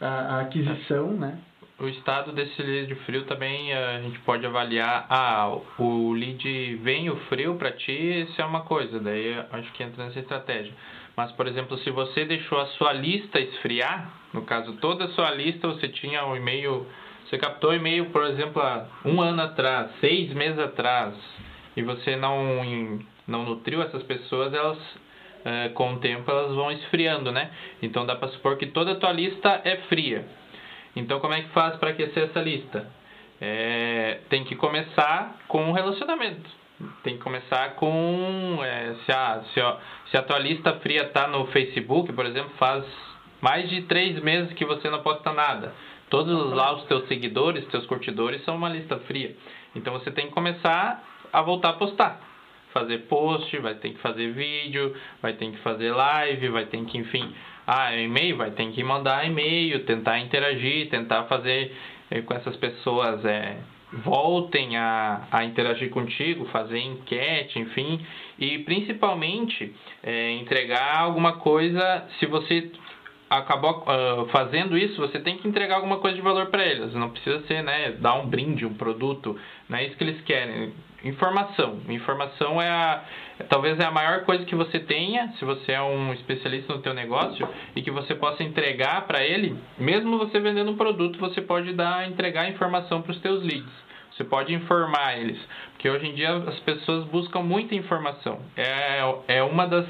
a, a aquisição, né? O estado desse lead frio também a gente pode avaliar. Ah, o lead vem o frio para ti, isso é uma coisa, daí acho que entra nessa estratégia. Mas, por exemplo, se você deixou a sua lista esfriar, no caso, toda a sua lista, você tinha o um e-mail, você captou o e-mail, por exemplo, há um ano atrás, seis meses atrás, e você não, não nutriu essas pessoas, elas, é, com o tempo, elas vão esfriando, né? Então, dá para supor que toda a tua lista é fria. Então, como é que faz para aquecer essa lista? É, tem que começar com um relacionamento tem que começar com é, se, a, se, a, se a tua lista fria tá no Facebook, por exemplo, faz mais de três meses que você não posta nada. Todos lá os teus seguidores, teus curtidores são uma lista fria. Então você tem que começar a voltar a postar. Fazer post, vai ter que fazer vídeo, vai ter que fazer live, vai ter que, enfim, ah, e-mail, vai ter que mandar e-mail, tentar interagir, tentar fazer eh, com essas pessoas é, voltem a, a interagir contigo, fazer enquete, enfim, e principalmente é, entregar alguma coisa. Se você acabou uh, fazendo isso, você tem que entregar alguma coisa de valor para eles. Não precisa ser, né, dar um brinde, um produto, não é isso que eles querem. Informação. Informação é a, talvez é a maior coisa que você tenha, se você é um especialista no teu negócio e que você possa entregar para ele, mesmo você vendendo um produto, você pode dar entregar informação para os teus leads. Você pode informar eles, porque hoje em dia as pessoas buscam muita informação. É, é uma das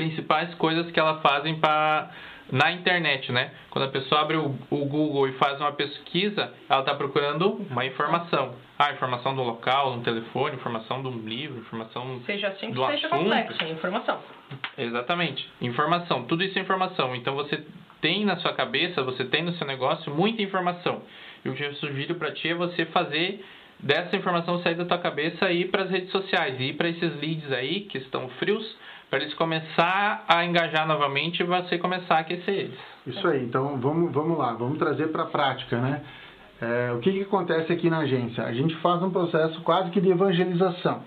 principais coisas que elas fazem para na internet, né? Quando a pessoa abre o, o Google e faz uma pesquisa, ela está procurando uma informação. Ah, informação do local, do telefone, informação do livro, informação seja assim do seja assunto. complexo, é informação. Exatamente, informação. Tudo isso é informação. Então você tem na sua cabeça, você tem no seu negócio muita informação. E o que eu sugiro para ti é você fazer dessa informação sair da tua cabeça e ir para as redes sociais, e ir para esses leads aí que estão frios para eles começar a engajar novamente e você começar a aquecer eles. Isso aí, então vamos, vamos lá, vamos trazer para a prática, né? É, o que, que acontece aqui na agência? A gente faz um processo quase que de evangelização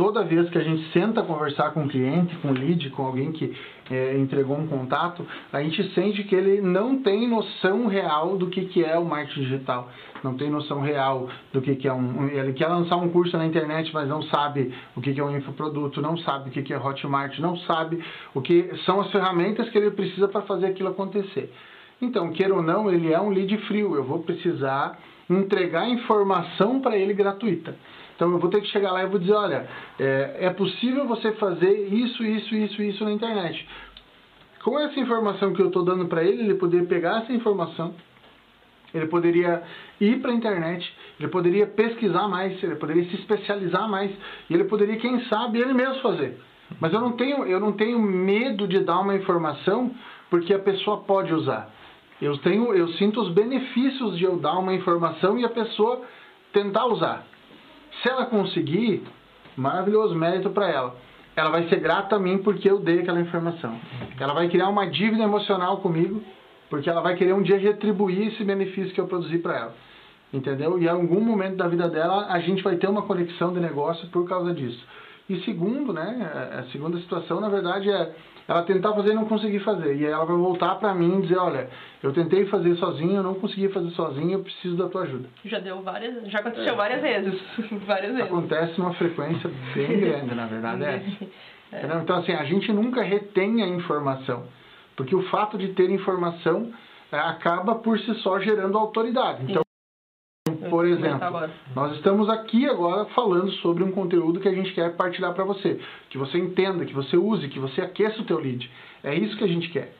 toda vez que a gente senta a conversar com um cliente, com um lead, com alguém que é, entregou um contato, a gente sente que ele não tem noção real do que, que é o marketing digital, não tem noção real do que, que é um. Ele quer lançar um curso na internet, mas não sabe o que, que é um infoproduto, não sabe o que, que é Hotmart, não sabe o que são as ferramentas que ele precisa para fazer aquilo acontecer. Então, queira ou não, ele é um lead frio. Eu vou precisar entregar informação para ele gratuita. Então eu vou ter que chegar lá e vou dizer, olha, é, é possível você fazer isso, isso, isso, isso na internet. Com essa informação que eu estou dando para ele, ele poderia pegar essa informação, ele poderia ir para a internet, ele poderia pesquisar mais, ele poderia se especializar mais, e ele poderia, quem sabe, ele mesmo fazer. Mas eu não tenho, eu não tenho medo de dar uma informação porque a pessoa pode usar. Eu tenho, eu sinto os benefícios de eu dar uma informação e a pessoa tentar usar. Se ela conseguir, maravilhoso, mérito para ela. Ela vai ser grata a mim porque eu dei aquela informação. Ela vai criar uma dívida emocional comigo, porque ela vai querer um dia retribuir esse benefício que eu produzi para ela. Entendeu? E em algum momento da vida dela, a gente vai ter uma conexão de negócio por causa disso. E segundo, né, a segunda situação, na verdade, é ela tentar fazer e não conseguir fazer. E aí ela vai voltar para mim e dizer, olha, eu tentei fazer sozinho, eu não consegui fazer sozinho, eu preciso da tua ajuda. Já deu várias, já aconteceu é. várias vezes, (laughs) várias vezes. Acontece numa frequência bem grande, na verdade, é. (laughs) é. Então, assim, a gente nunca retém a informação, porque o fato de ter informação é, acaba por si só gerando autoridade. Então, por exemplo, nós estamos aqui agora falando sobre um conteúdo que a gente quer partilhar para você, que você entenda, que você use, que você aqueça o teu lead. É isso que a gente quer.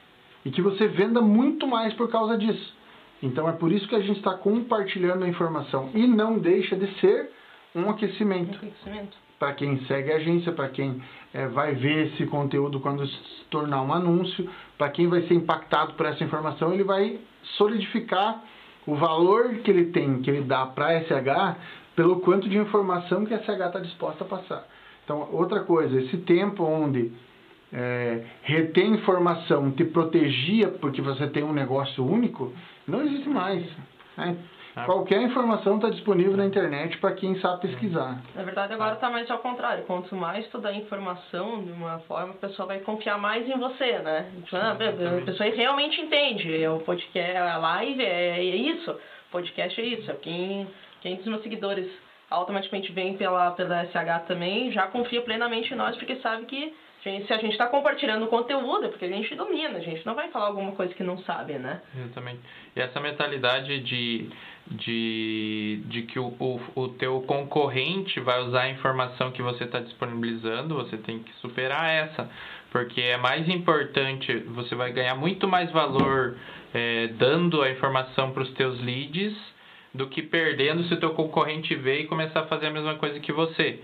E que você venda muito mais por causa disso. Então é por isso que a gente está compartilhando a informação e não deixa de ser um aquecimento. aquecimento. Para quem segue a agência, para quem é, vai ver esse conteúdo quando se tornar um anúncio, para quem vai ser impactado por essa informação, ele vai solidificar o valor que ele tem, que ele dá para SH, pelo quanto de informação que a SH está disposta a passar. Então, outra coisa, esse tempo onde é, reter informação te protegia porque você tem um negócio único, não existe mais. Né? Qualquer informação está disponível na internet para quem sabe pesquisar. Na verdade, agora está mais ao contrário. Quanto mais tu dá informação de uma forma, a pessoa vai confiar mais em você, né? Tipo, ah, a pessoa realmente entende. O podcast, a live é, é isso. O podcast é isso. Quem, quem dos meus seguidores automaticamente vem pela, pela SH também já confia plenamente em nós, porque sabe que se a gente está compartilhando conteúdo, é porque a gente domina, a gente não vai falar alguma coisa que não sabe, né? Exatamente. E essa mentalidade de, de, de que o, o, o teu concorrente vai usar a informação que você está disponibilizando, você tem que superar essa. Porque é mais importante, você vai ganhar muito mais valor é, dando a informação para os teus leads do que perdendo se o teu concorrente ver e começar a fazer a mesma coisa que você.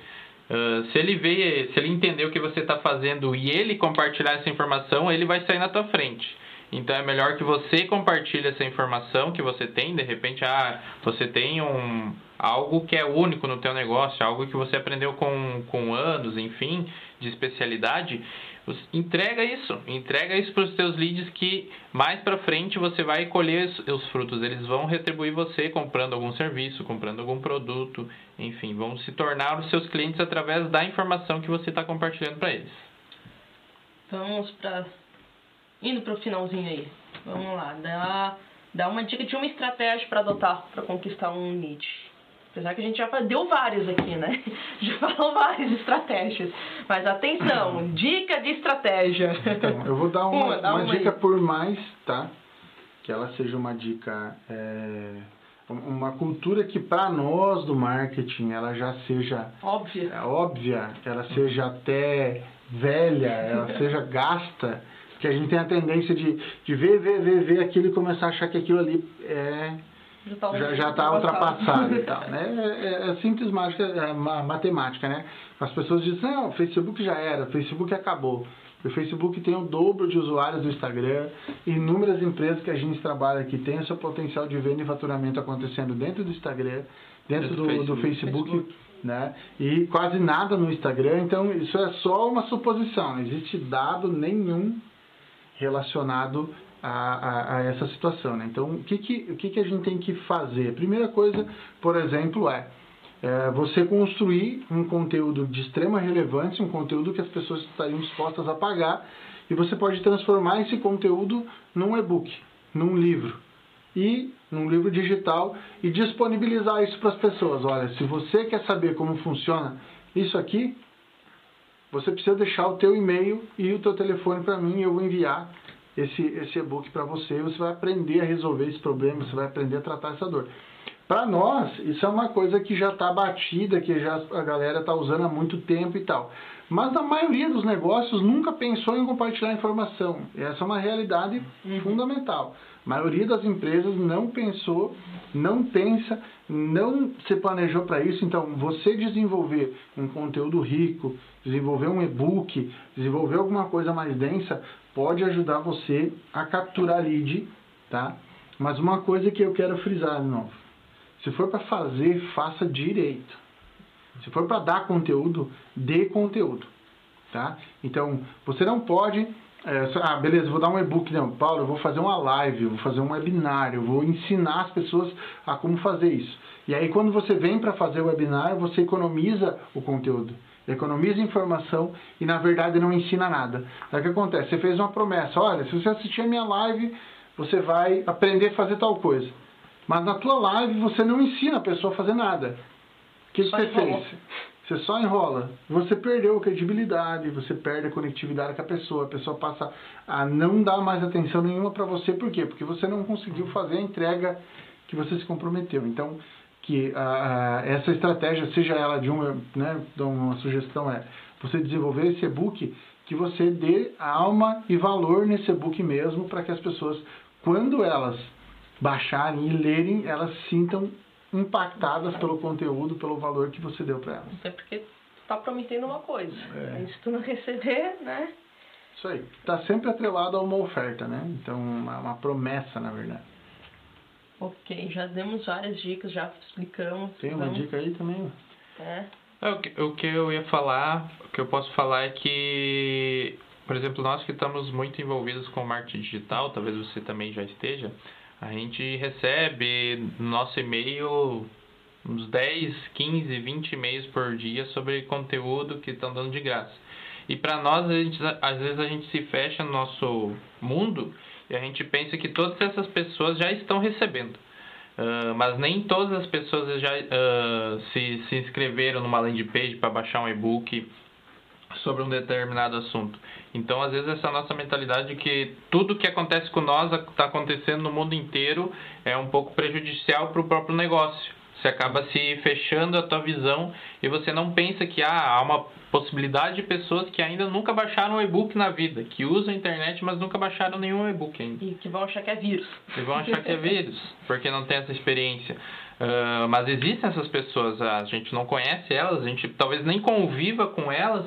Uh, se ele vê, se ele entender o que você está fazendo e ele compartilhar essa informação, ele vai sair na tua frente. Então é melhor que você compartilhe essa informação que você tem, de repente, ah, você tem um algo que é único no teu negócio, algo que você aprendeu com, com anos, enfim, de especialidade, entrega isso, entrega isso para os teus leads que mais para frente você vai colher os frutos, eles vão retribuir você comprando algum serviço, comprando algum produto, enfim, vão se tornar os seus clientes através da informação que você está compartilhando para eles. Vamos para indo para o finalzinho aí, vamos lá, dá, dá uma dica de uma estratégia para adotar para conquistar um lead. Apesar que a gente já deu várias aqui, né? (laughs) Já falou várias estratégias. Mas atenção, (clears throat) dica de estratégia. Então, eu vou dar (laughs) uma, uma, uma dica aí. por mais, tá? Que ela seja uma dica, é, uma cultura que para nós do marketing ela já seja óbvia, é, óbvia ela seja até velha, ela (laughs) seja gasta, que a gente tem a tendência de, de ver, ver, ver, ver aquilo e começar a achar que aquilo ali é já está já, tá ultrapassado e tal, (laughs) né? É, é, é simples mágica, é matemática, né? As pessoas dizem, não, o Facebook já era, o Facebook acabou. O Facebook tem o dobro de usuários do Instagram, inúmeras empresas que a gente trabalha aqui têm o seu potencial de venda e faturamento acontecendo dentro do Instagram, dentro do, do, Facebook, do Facebook, Facebook, né? E quase nada no Instagram, então isso é só uma suposição, não existe dado nenhum relacionado a, a, a, essa situação. Né? Então, o, que, que, o que, que a gente tem que fazer? Primeira coisa, por exemplo, é, é você construir um conteúdo de extrema relevância, um conteúdo que as pessoas estariam dispostas a pagar, e você pode transformar esse conteúdo num e-book, num livro e num livro digital e disponibilizar isso para as pessoas. Olha, se você quer saber como funciona isso aqui, você precisa deixar o teu e-mail e o teu telefone para mim, eu vou enviar esse, esse e-book para você, você vai aprender a resolver esse problema, você vai aprender a tratar essa dor. Para nós, isso é uma coisa que já está batida, que já a galera está usando há muito tempo e tal. Mas na maioria dos negócios nunca pensou em compartilhar informação. Essa é uma realidade uhum. fundamental. A maioria das empresas não pensou, não pensa, não se planejou para isso. Então, você desenvolver um conteúdo rico, desenvolver um e-book, desenvolver alguma coisa mais densa, pode ajudar você a capturar lead, tá? Mas uma coisa que eu quero frisar de novo. Se for para fazer, faça direito. Se for para dar conteúdo, dê conteúdo, tá? Então, você não pode é, ah, beleza, vou dar um e-book, não. Paulo, eu vou fazer uma live, eu vou fazer um webinar, eu vou ensinar as pessoas a como fazer isso. E aí, quando você vem para fazer o webinar, você economiza o conteúdo economiza informação e na verdade não ensina nada. Aí o que acontece? Você fez uma promessa, olha, se você assistir a minha live, você vai aprender a fazer tal coisa. Mas na tua live você não ensina a pessoa a fazer nada. O que, que você enrola. fez? Você só enrola. Você perdeu a credibilidade, você perde a conectividade com a pessoa. A pessoa passa a não dar mais atenção nenhuma para você. Por quê? Porque você não conseguiu fazer a entrega que você se comprometeu. Então, que a, a, essa estratégia, seja ela de uma, né, uma sugestão é você desenvolver esse e-book que você dê alma e valor nesse e-book mesmo para que as pessoas, quando elas baixarem e lerem, elas sintam impactadas pelo conteúdo, pelo valor que você deu para elas. Até porque está prometendo uma coisa. É. Se tu não receber, né? Isso aí. Está sempre atrelado a uma oferta, né? Então, uma, uma promessa, na verdade. Ok, já demos várias dicas, já explicamos. Tem uma Vamos... dica aí também? É. é. O que, o que eu ia falar, o que eu posso falar é que, por exemplo, nós que estamos muito envolvidos com marketing digital, talvez você também já esteja, a gente recebe no nosso e-mail uns 10, 15, 20 e-mails por dia sobre conteúdo que estão dando de graça. E para nós, a gente, às vezes a gente se fecha no nosso mundo e a gente pensa que todas essas pessoas já estão recebendo. Uh, mas nem todas as pessoas já uh, se, se inscreveram numa landing page para baixar um e-book sobre um determinado assunto. Então, às vezes, essa nossa mentalidade de que tudo que acontece com nós está acontecendo no mundo inteiro é um pouco prejudicial para o próprio negócio. Você acaba se fechando a tua visão e você não pensa que ah, há uma possibilidade de pessoas que ainda nunca baixaram um e-book na vida, que usam a internet, mas nunca baixaram nenhum e-book ainda. E que vão achar que é vírus. E vão achar que é vírus, porque não tem essa experiência. Uh, mas existem essas pessoas, a gente não conhece elas, a gente talvez nem conviva com elas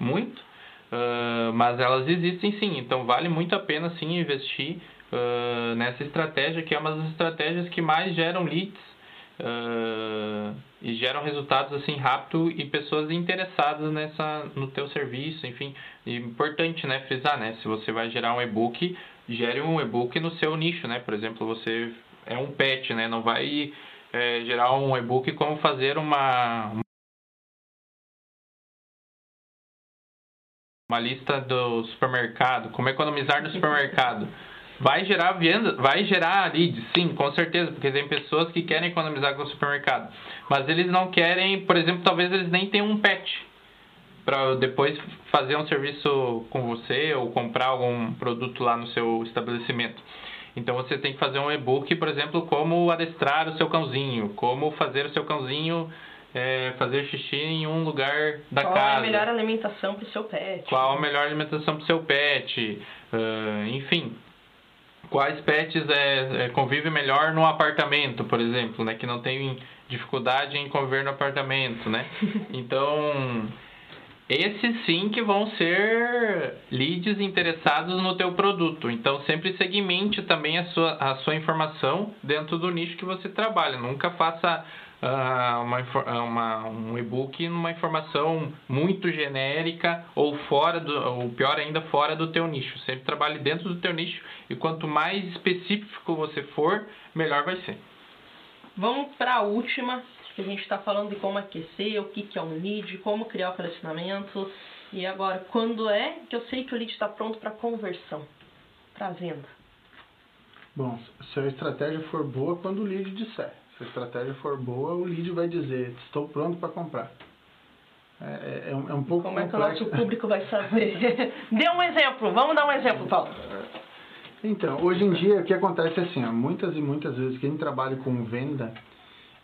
muito, uh, mas elas existem sim. Então vale muito a pena sim investir uh, nessa estratégia, que é uma das estratégias que mais geram leads uh, e geram resultados assim rápido e pessoas interessadas nessa no teu serviço, enfim, importante, né, frisar, né, se você vai gerar um e-book, gere um e-book no seu nicho, né, por exemplo, você é um pet, né, não vai é, gerar um e-book como fazer uma uma lista do supermercado, como economizar no supermercado. Vai gerar venda, vai gerar leads, sim, com certeza, porque tem pessoas que querem economizar com o supermercado, mas eles não querem, por exemplo, talvez eles nem tenham um pet para depois fazer um serviço com você ou comprar algum produto lá no seu estabelecimento. Então você tem que fazer um e-book, por exemplo, como adestrar o seu cãozinho, como fazer o seu cãozinho é, fazer xixi em um lugar da Qual casa. Qual é a melhor alimentação para o seu pet? Qual a melhor alimentação para o seu pet? Uh, enfim, quais pets é, é, convivem melhor no apartamento, por exemplo, né? Que não tem dificuldade em conviver no apartamento, né? (laughs) Então, esses sim que vão ser leads interessados no teu produto. Então, sempre segmente também a sua, a sua informação dentro do nicho que você trabalha. Nunca faça uh, uma, uma, um e-book numa informação muito genérica ou fora do, ou pior ainda, fora do teu nicho. Sempre trabalhe dentro do teu nicho e quanto mais específico você for, melhor vai ser. Vamos para a última, que a gente está falando de como aquecer, o que, que é um lead, como criar o relacionamento. E agora, quando é que eu sei que o lead está pronto para conversão, para venda? Bom, se a estratégia for boa, quando o lead disser. Se a estratégia for boa, o lead vai dizer: estou pronto para comprar. É, é, é, um, é um pouco Como complexo. é que o nosso público vai saber? (laughs) Dê um exemplo, vamos dar um exemplo, Paulo. Então, hoje em dia, o que acontece é assim, ó, muitas e muitas vezes quem trabalha com venda,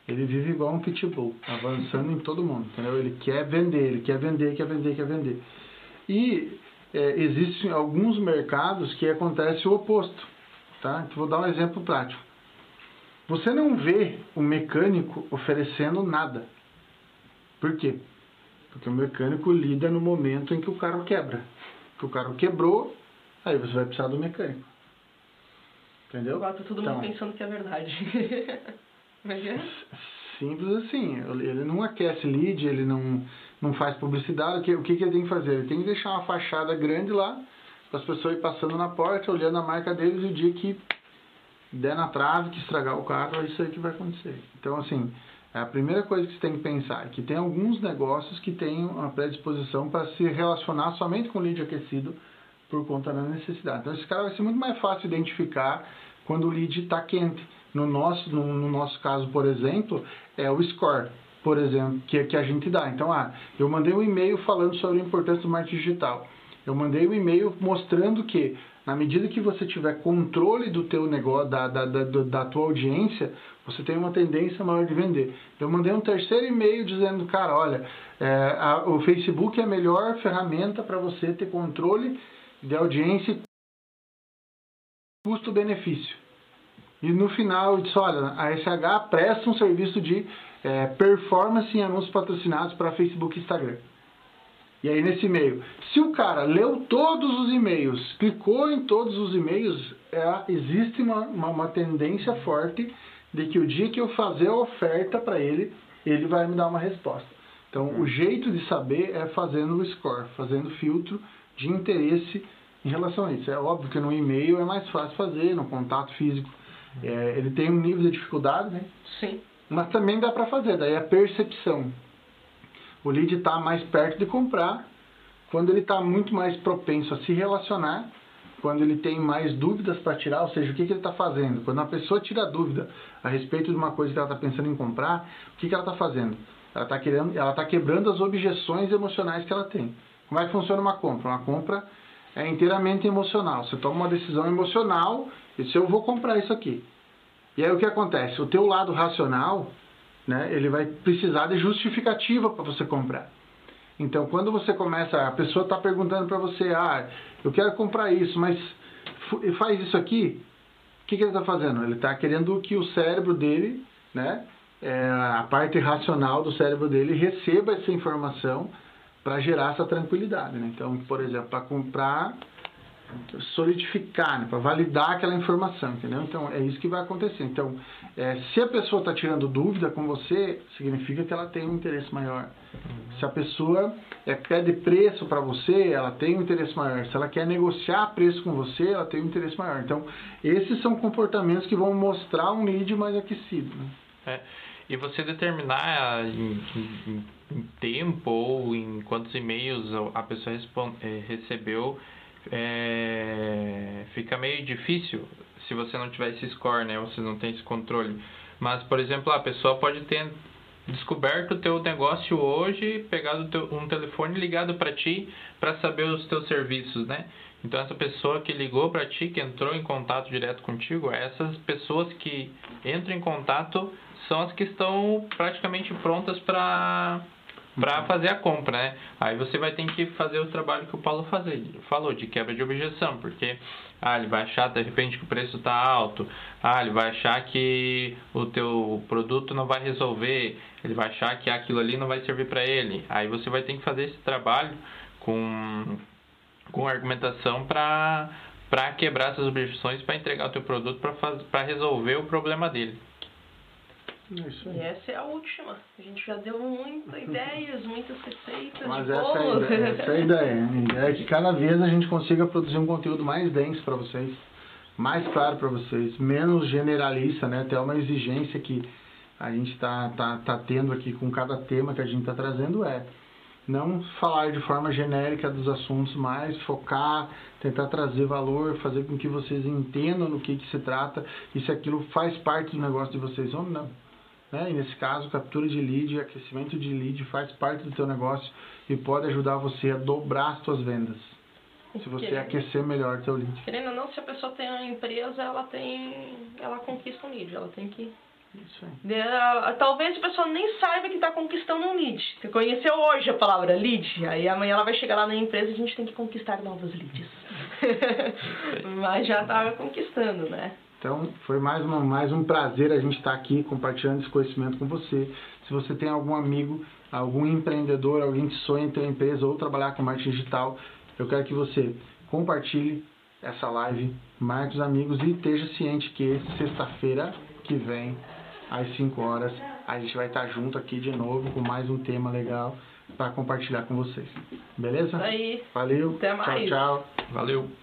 ele vive igual um pitbull, avançando em todo mundo, entendeu? Ele quer vender, ele quer vender, quer vender, quer vender. E é, existem alguns mercados que acontece o oposto, tá? Então, vou dar um exemplo prático. Você não vê o mecânico oferecendo nada. Por quê? Porque o mecânico lida no momento em que o carro quebra. Que o carro quebrou, aí você vai precisar do mecânico. Entendeu? Agora tá todo então, mundo pensando que é verdade. (laughs) Mas é? Simples assim. Ele não aquece lead, ele não, não faz publicidade. O que, o que ele tem que fazer? Ele tem que deixar uma fachada grande lá, para as pessoas ir passando na porta, olhando a marca deles e o dia que der na trave, que estragar o carro, é isso aí que vai acontecer. Então, assim, a primeira coisa que você tem que pensar é que tem alguns negócios que têm uma predisposição para se relacionar somente com lead aquecido por conta da necessidade. Então, esse cara vai ser muito mais fácil identificar quando o lead está quente. No nosso, no, no, nosso caso, por exemplo, é o score, por exemplo, que, que a gente dá. Então, ah, eu mandei um e-mail falando sobre a importância do marketing digital. Eu mandei um e-mail mostrando que na medida que você tiver controle do teu negócio, da, da, da, da tua audiência, você tem uma tendência maior de vender. Eu mandei um terceiro e-mail dizendo, cara, olha, é, a, o Facebook é a melhor ferramenta para você ter controle de audiência custo-benefício. E no final eu disse, olha, a SH presta um serviço de é, performance em anúncios patrocinados para Facebook e Instagram. E aí nesse e-mail, se o cara leu todos os e-mails, clicou em todos os e-mails, é, existe uma, uma, uma, tendência forte de que o dia que eu fazer a oferta para ele, ele vai me dar uma resposta. Então o jeito de saber é fazendo o score, fazendo filtro de interesse em relação a isso. É óbvio que no e-mail é mais fácil fazer, no contato físico. É, ele tem um nível de dificuldade, né? Sim. Mas também dá para fazer, daí a percepção. O lead está mais perto de comprar quando ele está muito mais propenso a se relacionar, quando ele tem mais dúvidas para tirar, ou seja, o que, que ele está fazendo. Quando uma pessoa tira dúvida a respeito de uma coisa que ela está pensando em comprar, o que, que ela está fazendo? Ela está está quebrando as objeções emocionais que ela tem. Como é que funciona uma compra? Uma compra é inteiramente emocional. Você toma uma decisão emocional e se eu vou comprar isso aqui. E aí o que acontece? O teu lado racional né, ele vai precisar de justificativa para você comprar. Então, quando você começa, a pessoa está perguntando para você, ah, eu quero comprar isso, mas faz isso aqui, o que, que ele está fazendo? Ele está querendo que o cérebro dele, né, é, a parte racional do cérebro dele receba essa informação para gerar essa tranquilidade. Né? Então, por exemplo, para comprar solidificar, né, para validar aquela informação, entendeu? Então é isso que vai acontecer. Então, é, se a pessoa está tirando dúvida com você, significa que ela tem um interesse maior. Uhum. Se a pessoa é, pede preço para você, ela tem um interesse maior. Se ela quer negociar preço com você, ela tem um interesse maior. Então, esses são comportamentos que vão mostrar um lead mais aquecido. Né? É. E você determinar em, em, em, tempo ou em quantos e-mails a pessoa é, recebeu é, fica meio difícil se você não tiver esse score, né? Você não tem esse controle. Mas, por exemplo, a pessoa pode ter descoberto o teu negócio hoje, pegado teu, um telefone ligado para ti para saber os teus serviços, né? Então essa pessoa que ligou para ti, que entrou em contato direto contigo, essas pessoas que entram em contato são as que estão praticamente prontas para para fazer a compra, né? Aí você vai ter que fazer o trabalho que o Paulo fazer, falou, de quebra de objeção, porque ah, ele vai achar de repente que o preço está alto, ah, ele vai achar que o teu produto não vai resolver, ele vai achar que aquilo ali não vai servir para ele. Aí você vai ter que fazer esse trabalho com, com argumentação para para quebrar essas objeções, para entregar o teu produto para resolver o problema dele. Isso aí. E essa é a última. A gente já deu muitas (laughs) ideias, muitas receitas Mas de essa bolo. É a ideia, essa é a ideia. A ideia é que cada vez a gente consiga produzir um conteúdo mais denso para vocês, mais claro para vocês, menos generalista, né? Até uma exigência que a gente está tá, tá tendo aqui com cada tema que a gente está trazendo é não falar de forma genérica dos assuntos, mas focar, tentar trazer valor, fazer com que vocês entendam no que, que se trata e se aquilo faz parte do negócio de vocês ou não. Né? E nesse caso, captura de lead, aquecimento de lead faz parte do teu negócio e pode ajudar você a dobrar as tuas vendas. Se você querendo, aquecer melhor teu lead. Querendo ou não, se a pessoa tem uma empresa, ela tem. ela conquista um lead, ela tem que. Isso aí. De, talvez a pessoa nem saiba que está conquistando um lead. Você conheceu hoje a palavra lead, aí amanhã ela vai chegar lá na empresa e a gente tem que conquistar novos leads. (laughs) Mas já estava conquistando, né? Então, foi mais, uma, mais um prazer a gente estar aqui compartilhando esse conhecimento com você. Se você tem algum amigo, algum empreendedor, alguém que sonha em ter uma empresa ou trabalhar com marketing digital, eu quero que você compartilhe essa live, marque os amigos e esteja ciente que sexta-feira que vem, às 5 horas, a gente vai estar junto aqui de novo com mais um tema legal para compartilhar com vocês. Beleza? Isso aí. Valeu. Até mais. Tchau, tchau. Valeu.